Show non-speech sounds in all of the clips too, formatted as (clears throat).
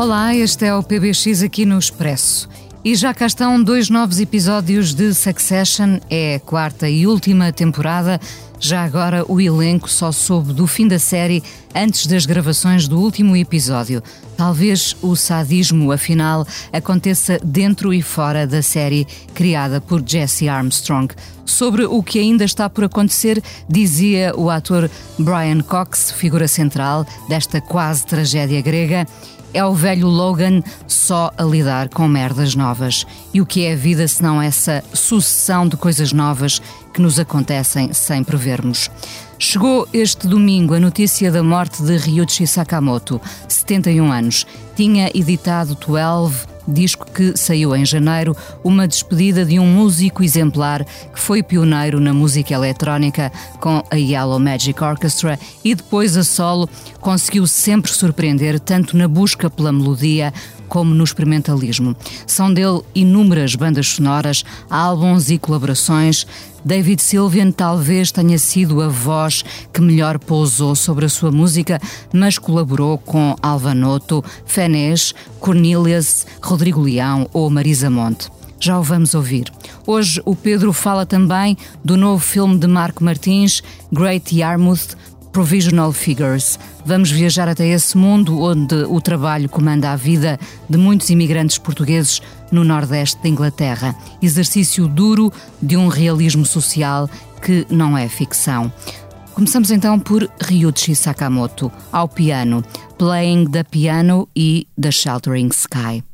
Olá, este é o PBX aqui no Expresso. E já cá estão dois novos episódios de Succession, é a quarta e última temporada. Já agora o elenco só soube do fim da série antes das gravações do último episódio. Talvez o sadismo, afinal, aconteça dentro e fora da série criada por Jesse Armstrong. Sobre o que ainda está por acontecer, dizia o ator Brian Cox, figura central desta quase tragédia grega. É o velho Logan só a lidar com merdas novas. E o que é a vida se não essa sucessão de coisas novas que nos acontecem sem prevermos? Chegou este domingo a notícia da morte de Ryuichi Sakamoto, 71 anos. Tinha editado 12 disco que saiu em janeiro, uma despedida de um músico exemplar que foi pioneiro na música eletrónica com a Yellow Magic Orchestra e depois a solo, conseguiu sempre surpreender tanto na busca pela melodia como no experimentalismo. São dele inúmeras bandas sonoras, álbuns e colaborações. David Sylvian talvez tenha sido a voz que melhor pousou sobre a sua música, mas colaborou com Alvanoto, Fenés, Cornelius, Rodrigo Leão ou Marisa Monte. Já o vamos ouvir. Hoje o Pedro fala também do novo filme de Marco Martins, Great Yarmouth, Provisional Figures. Vamos viajar até esse mundo onde o trabalho comanda a vida de muitos imigrantes portugueses no Nordeste da Inglaterra. Exercício duro de um realismo social que não é ficção. Começamos então por Ryuichi Sakamoto, ao piano, Playing the Piano e The Sheltering Sky.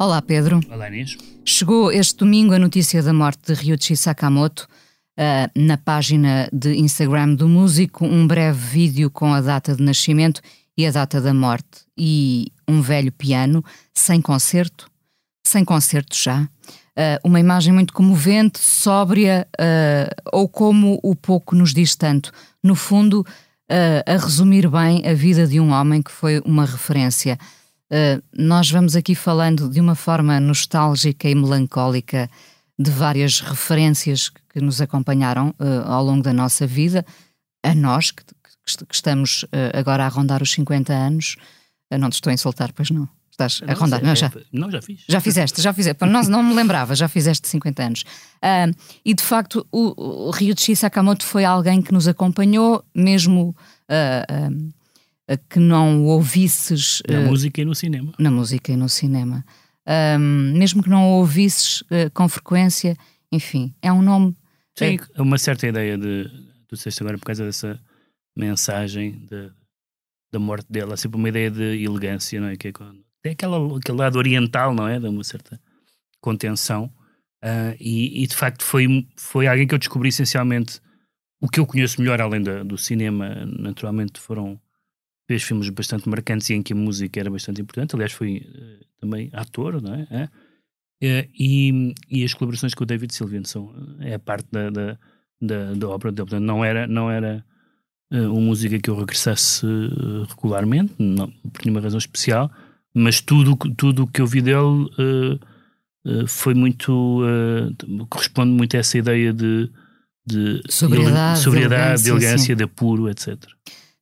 Olá, Pedro. Olá, Inês. Chegou este domingo a notícia da morte de Ryuichi Sakamoto. Uh, na página de Instagram do músico, um breve vídeo com a data de nascimento e a data da morte, e um velho piano sem concerto, sem concerto já. Uh, uma imagem muito comovente, sóbria, uh, ou como o pouco nos diz tanto. No fundo, a resumir bem a vida de um homem que foi uma referência. Uh, nós vamos aqui falando de uma forma nostálgica e melancólica de várias referências que nos acompanharam uh, ao longo da nossa vida, a nós que, que estamos uh, agora a rondar os 50 anos. não te estou a insultar, pois não? Estás a rondar? Não, já, não, já fiz. Já fizeste, já fizeste. Não, não me lembrava, já fizeste 50 anos. e de facto, o, o Ryuichi Sakamoto foi alguém que nos acompanhou, mesmo que não ouvisses. Na uh, música e no cinema. Na música e no cinema. Um, mesmo que não ouvisses uh, com frequência, enfim, é um nome. Sim, é uma certa ideia de. Tu disseste agora por causa dessa mensagem de, da morte dela, sempre uma ideia de elegância, não é? Que é, quando, é aquela, aquele lado oriental, não é? De uma certa contenção. Uh, e, e, de facto foi, foi alguém que eu descobri essencialmente o que eu conheço melhor além da, do cinema, naturalmente foram fez filmes bastante marcantes e em que a música era bastante importante. Aliás, foi uh, também ator, não é? é? e, e as colaborações com o David Sylvian são é a parte da, da, da, da obra dele. Portanto, não era, não era uh, uma música que eu regressasse uh, regularmente, não, por nenhuma razão especial, mas tudo tudo que eu vi dele foi muito. corresponde muito a essa ideia de. de sobriedade, sobriedade de elegância, de apuro, etc.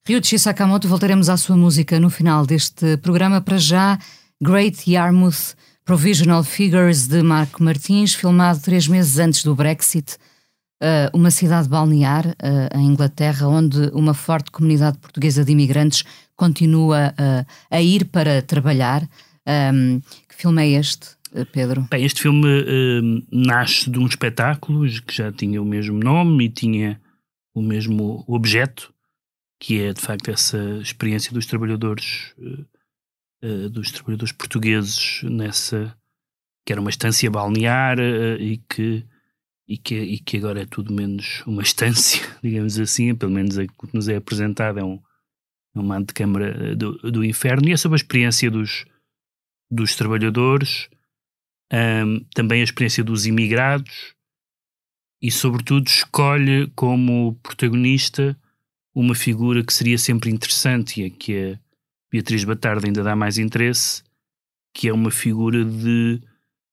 Ryuichi Sakamoto, voltaremos à sua música no final deste programa. Para já, Great Yarmouth Provisional Figures de Marco Martins, filmado três meses antes do Brexit, uh, uma cidade balnear uh, em Inglaterra, onde uma forte comunidade portuguesa de imigrantes continua uh, a ir para trabalhar. Que filme é este, Pedro? Bem, este filme nasce de um espetáculo que já tinha o mesmo nome e tinha o mesmo objeto que é de facto essa experiência dos trabalhadores uh, dos trabalhadores portugueses nessa que era uma estância balnear uh, e que e que, e que agora é tudo menos uma estância, (laughs) digamos assim, pelo menos o que nos é apresentado é um, é um mando de câmara do, do inferno, e é sobre a experiência dos, dos trabalhadores, um, também a experiência dos imigrados, e sobretudo escolhe como protagonista uma figura que seria sempre interessante e a que a Beatriz Batarda ainda dá mais interesse, que é uma figura de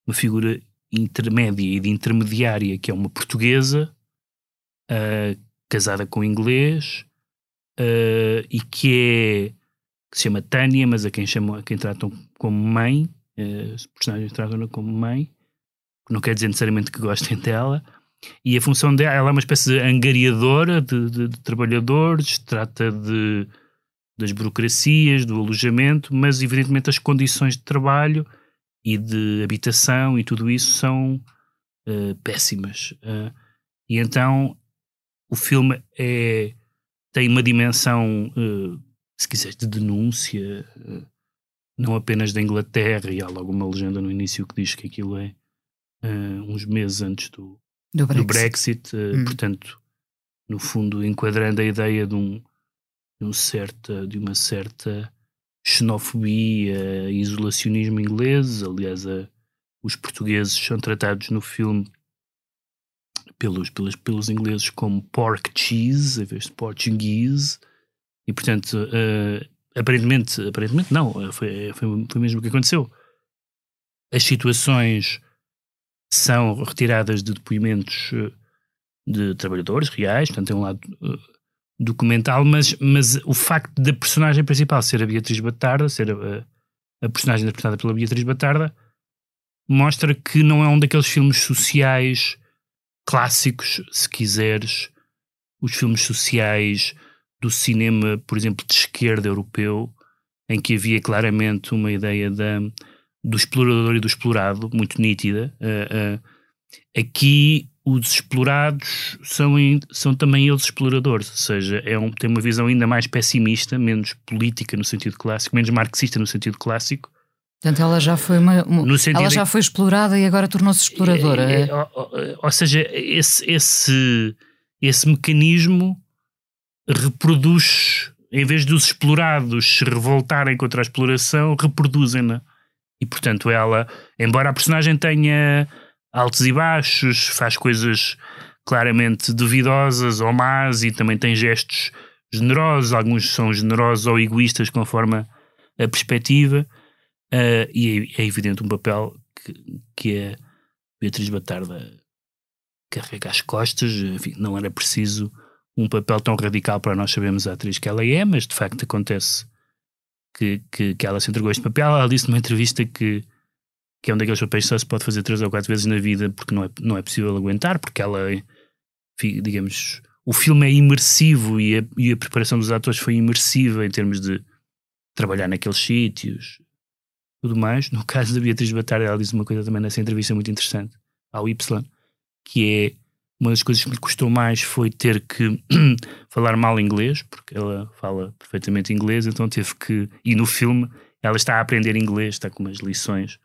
uma figura intermédia e de intermediária, que é uma portuguesa uh, casada com inglês uh, e que é que se chama Tânia, mas a quem chamam, a quem tratam como mãe, uh, os personagens tratam-na como mãe, não quer dizer necessariamente que gostem (laughs) dela, e a função dela ela é uma espécie de angariadora de, de, de trabalhadores, trata de, das burocracias, do alojamento, mas evidentemente as condições de trabalho e de habitação e tudo isso são uh, péssimas. Uh, e então o filme é, tem uma dimensão, uh, se quiseres, de denúncia, não apenas da Inglaterra, e há logo uma legenda no início que diz que aquilo é uns meses antes do, do Brexit, do Brexit uh, hum. portanto, no fundo, enquadrando a ideia de, um, de, um certa, de uma certa xenofobia e isolacionismo inglês. Aliás, a, os portugueses são tratados no filme pelos, pelos, pelos ingleses como pork cheese, em vez de portuguese, e portanto, uh, aparentemente, aparentemente não, foi, foi, foi mesmo o que aconteceu. As situações são retiradas de depoimentos eh, de trabalhadores reais, portanto tem um lado uh, documental, mas, mas o facto da personagem principal ser a Beatriz Batarda, ser a, a personagem interpretada pela Beatriz Batarda, mostra que não é um daqueles filmes sociais clássicos, se quiseres, os filmes sociais do cinema, por exemplo, de esquerda europeu, em que havia claramente uma ideia da do explorador e do explorado, muito nítida. Uh, uh, aqui os explorados são, são também eles exploradores, ou seja, é um, tem uma visão ainda mais pessimista, menos política no sentido clássico, menos marxista no sentido clássico, Portanto, ela já foi uma, uma ela já foi explorada e agora tornou-se exploradora. É, é, ou, ou, seja, esse, esse, esse mecanismo reproduz, em vez dos explorados se revoltarem contra a exploração, reproduzem-na. E portanto, ela, embora a personagem tenha altos e baixos, faz coisas claramente duvidosas ou más e também tem gestos generosos, alguns são generosos ou egoístas conforme a perspectiva, uh, e é, é, evidente um papel que, que a Beatriz Batarda carrega às costas, enfim, não era preciso um papel tão radical para nós sabermos a atriz que ela é, mas de facto acontece que, que, que ela se entregou a este papel. Ela disse numa entrevista que, que é um daqueles papéis que só se pode fazer três ou quatro vezes na vida porque não é, não é possível aguentar, porque ela, digamos, o filme é imersivo e a, e a preparação dos atores foi imersiva em termos de trabalhar naqueles sítios, tudo mais. No (laughs) caso da Beatriz Batalha, ela disse uma coisa também nessa entrevista muito interessante ao Y, que é uma das coisas que lhe custou mais foi ter que (clears throat) falar mal inglês, porque ela fala perfeitamente inglês, então teve que. E no filme ela está a aprender inglês, está com umas lições,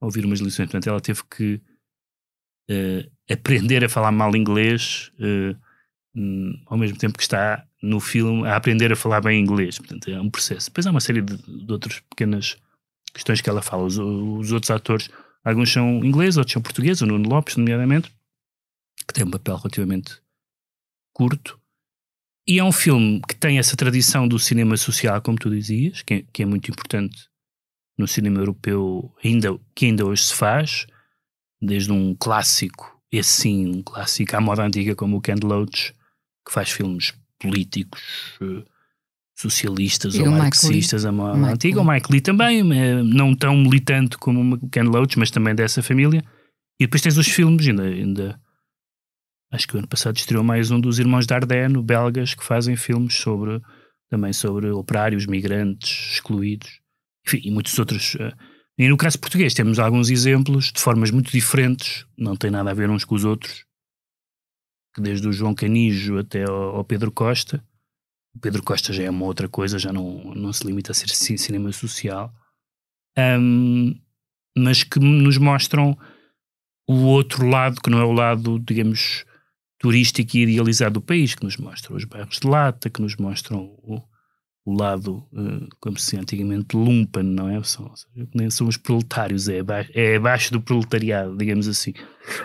a ouvir umas lições, portanto ela teve que uh, aprender a falar mal inglês uh, um, ao mesmo tempo que está no filme a aprender a falar bem inglês, portanto é um processo. Depois há uma série de, de outras pequenas questões que ela fala. Os, os outros atores, alguns são ingleses, outros são portugueses, o Nuno Lopes, nomeadamente que tem um papel relativamente curto. E é um filme que tem essa tradição do cinema social, como tu dizias, que é, que é muito importante no cinema europeu, ainda, que ainda hoje se faz, desde um clássico, esse sim, um clássico à moda antiga, como o Ken Loach, que faz filmes políticos, uh, socialistas e ou marxistas à moda antiga, o Mike Lee também, eh, não tão militante como o Ken Loach, mas também dessa família. E depois tens os filmes, ainda, ainda acho que o ano passado estreou mais um dos irmãos Dardenne, belgas, que fazem filmes sobre também sobre operários, migrantes, excluídos, enfim, e muitos outros. Eh, e no caso português temos alguns exemplos de formas muito diferentes, não tem nada a ver uns com os outros, desde o João Canijo até ao Pedro Costa. O Pedro Costa já é uma outra coisa, já não, não se limita a ser cinema social, um, mas que nos mostram o outro lado, que não é o lado, digamos, turístico e idealizado do país, que nos mostra os bairros de lata, que nos mostram o, o lado, uh, como se antigamente, lumpen, não é? São, nem são os proletários, é abaixo, é abaixo do proletariado, digamos assim.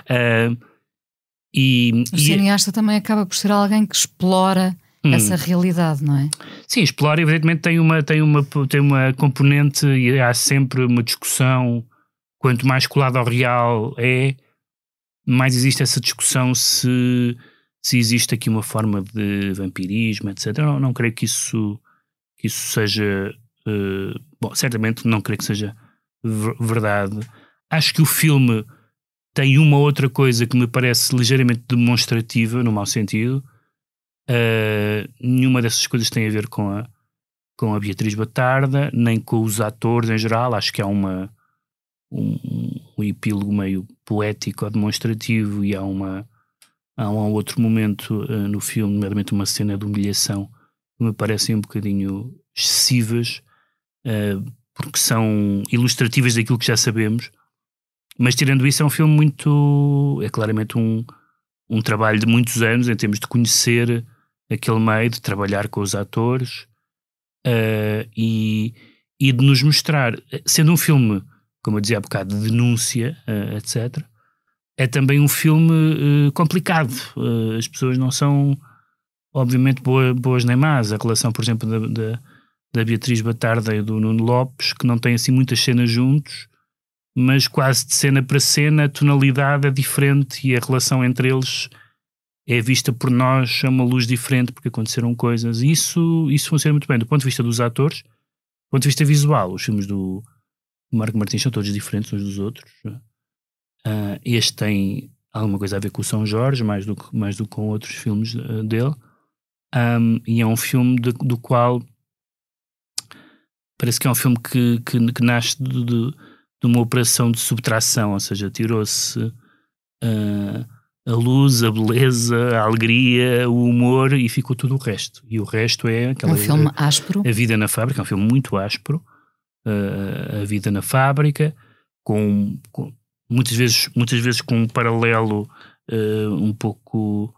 Uh, e, o e é cineasta é... também acaba por ser alguém que explora hum. essa realidade, não é? Sim, explora, evidentemente tem uma, tem uma, tem uma componente e há sempre uma discussão, quanto mais colado ao real é, mais existe essa discussão se, se existe aqui uma forma de vampirismo, etc. Não, não creio que isso, que isso seja. Uh, bom, certamente não creio que seja verdade. Acho que o filme tem uma outra coisa que me parece ligeiramente demonstrativa, no mau sentido. Uh, nenhuma dessas coisas tem a ver com a, com a Beatriz Batarda, nem com os atores em geral. Acho que há uma, um, um epílogo meio poético ou demonstrativo e há uma há um outro momento uh, no filme, nomeadamente uma cena de humilhação que me parecem um bocadinho excessivas uh, porque são ilustrativas daquilo que já sabemos. Mas tirando isso é um filme muito é claramente um, um trabalho de muitos anos em termos de conhecer aquele meio, de trabalhar com os atores uh, e, e de nos mostrar, sendo um filme como eu dizia há bocado, de denúncia, uh, etc. É também um filme uh, complicado. Uh, as pessoas não são, obviamente, boa, boas nem más. A relação, por exemplo, da, da, da, Beatriz Batarda e do Nuno Lopes, que não têm assim muitas cenas juntos, mas quase de cena para cena a tonalidade é diferente e a relação entre eles é vista por nós a uma luz diferente porque aconteceram coisas. Isso, isso funciona muito bem do ponto de vista dos atores, do ponto de vista visual. Os filmes do o Marco Martins são todos diferentes uns dos outros. Uh, este tem alguma coisa a ver com o São Jorge, mais do que, mais do que com outros filmes uh, dele. Um, e é um filme de, do qual parece que é um filme que, que, que nasce de, de, de, uma operação de subtração, ou seja, tirou-se uh, a luz, a beleza, a alegria, o humor e ficou tudo o resto. E o resto é aquela. Um filme áspero. A Vida na Fábrica, é um filme muito áspero uh, a vida na fábrica, com, com, muitas, vezes, muitas vezes com um paralelo uh, um pouco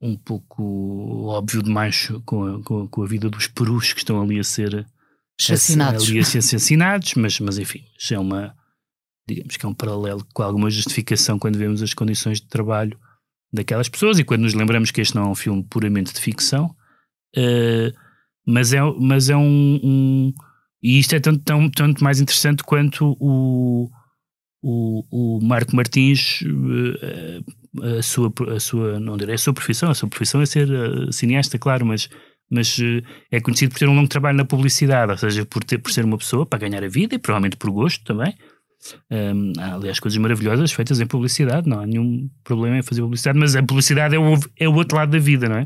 um pouco óbvio demais com a, com a, com a vida dos perus que estão ali a ser assassinados, ali a ser assassinados mas, mas enfim, é uma digamos que é um paralelo com alguma justificação quando vemos as condições de trabalho daquelas pessoas e quando nos lembramos que este não é um filme puramente de ficção, uh, mas é, mas é um, um, E isto é tanto, tão, tanto mais interessante quanto o, o, o Marco Martins, uh, a, sua, a sua. Não direi a sua profissão, a sua profissão é ser uh, cineasta, claro, mas. Mas é conhecido por ter um longo trabalho na publicidade, ou seja, por, ter, por ser uma pessoa para ganhar a vida e provavelmente por gosto também, um, há, aliás, coisas maravilhosas feitas em publicidade, não há nenhum problema em fazer publicidade, mas a publicidade é o, é o outro lado da vida, não é?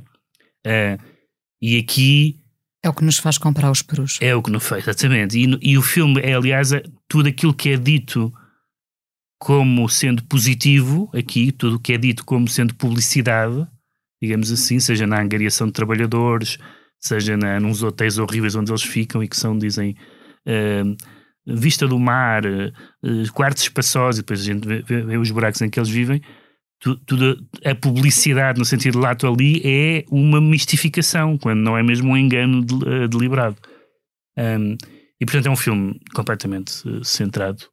Uh, e aqui. É o que nos faz comprar os perus. É o que nos faz, exatamente. E, e o filme é, aliás, tudo aquilo que é dito como sendo positivo, aqui, tudo o que é dito como sendo publicidade, digamos assim, seja na angariação de trabalhadores, seja na, nos hotéis horríveis onde eles ficam e que são, dizem. Uh, vista do mar, uh, quartos espaçosos, e depois a gente vê, vê, vê, os buracos em que eles vivem, tudo, a publicidade no sentido lato ali é uma mistificação, quando não é mesmo um engano de, uh, deliberado. Um, e portanto é um filme completamente uh, centrado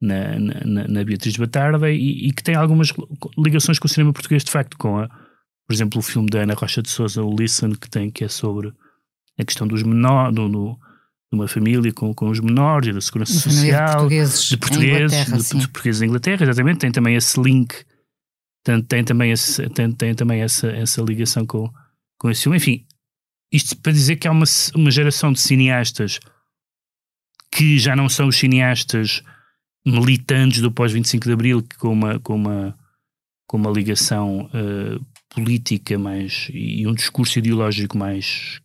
na, na, na, Beatriz Batarda e, e, que tem algumas ligações com o cinema português, de facto, com a, por exemplo, o filme da Ana Rocha de Souza, o Listen, que tem, que é sobre a questão dos menores, do, do uma família com, com os menores e da segurança social, de portugueses, de portugueses, de, de portugueses em Inglaterra, exatamente, tem também esse link, tem, tem também, esse, tem, tem também essa, essa ligação com, com esse filme. Enfim, isto para dizer que há uma, uma geração de cineastas que já não são os cineastas militantes do pós-25 de Abril, que com uma, com uma, com uma ligação uh, política mais e um discurso ideológico mais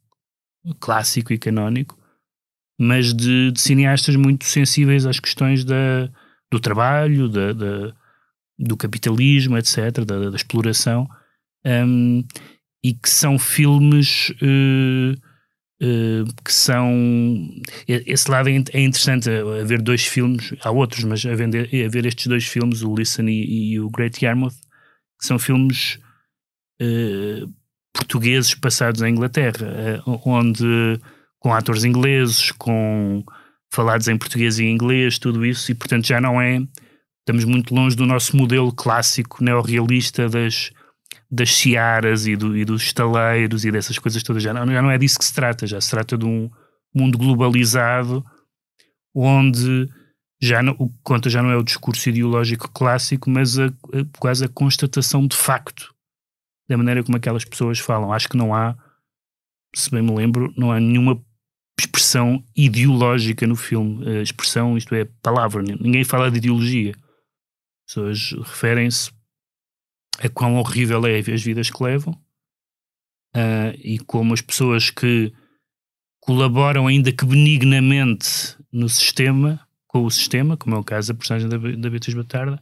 clássico e canónico, mas de, de, cineastas muito sensíveis às questões da, do trabalho, da, da do capitalismo, etc., da, da exploração, um, e que são filmes uh, uh, que são. Esse lado é, é interessante, haver dois filmes, há outros, mas haver, estes dois filmes, o Listen e, e o Great Yarmouth, que são filmes uh, portugueses passados em Inglaterra, onde com atores ingleses, com falados em português e inglês, tudo isso, e portanto já não é. Estamos muito longe do nosso modelo clássico neorrealista das, das searas e, do, e dos estaleiros e dessas coisas todas. Já não, já não é disso que se trata, já se trata de um mundo globalizado onde já não, o que conta já não é o discurso ideológico clássico, mas a, a, quase a constatação de facto da maneira como aquelas pessoas falam. Acho que não há, se bem me lembro, não há nenhuma expressão ideológica no filme. A expressão, isto é, palavra. Ninguém fala de ideologia. As pessoas referem-se a quão horrível é as vidas que levam uh, e como as pessoas que colaboram, ainda que benignamente, no sistema, com o sistema, como é o caso da personagem da, da Beatriz Batarda,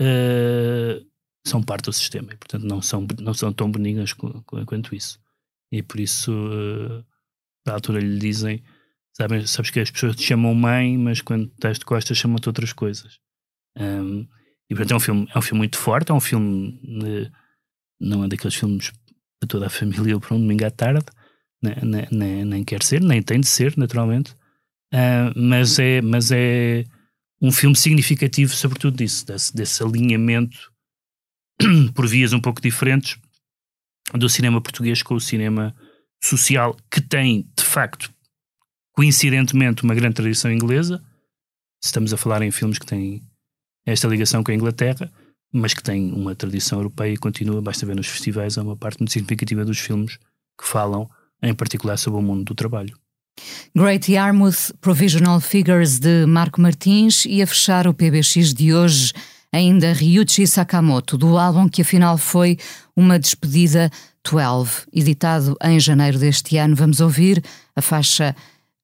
uh, são parte do sistema e, portanto, não são, não são tão benignas quanto isso. E por isso. Uh, da altura lhe dizem sabes, sabes que as pessoas te chamam mãe, mas quando estás de costas chamam-te outras coisas. Um, e portanto é um filme, é um filme muito forte, é um filme de, não é daqueles filmes para toda a (laughs) família para um domingo à tarde, nem, nem, nem quer ser, nem tem de ser, naturalmente, uh, mas, é, mas é um filme significativo, sobretudo disso, desse, desse alinhamento (clears throat) por vias um pouco diferentes do cinema português com o cinema social que tem, de facto, coincidentemente, uma grande tradição inglesa. Estamos a falar em filmes que têm esta ligação com a Inglaterra, mas que têm uma tradição europeia e continua, basta ver nos festivais, é uma parte muito significativa dos filmes que falam, em particular, sobre o mundo do trabalho. Great Yarmouth Provisional Figures de Marco Martins e a fechar o PBX de hoje ainda Ryuichi Sakamoto, do álbum que afinal foi uma despedida 12, editado em janeiro deste ano. Vamos ouvir a faixa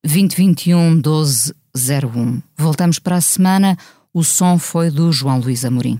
2021-1201. Voltamos para a semana. O som foi do João Luís Amorim.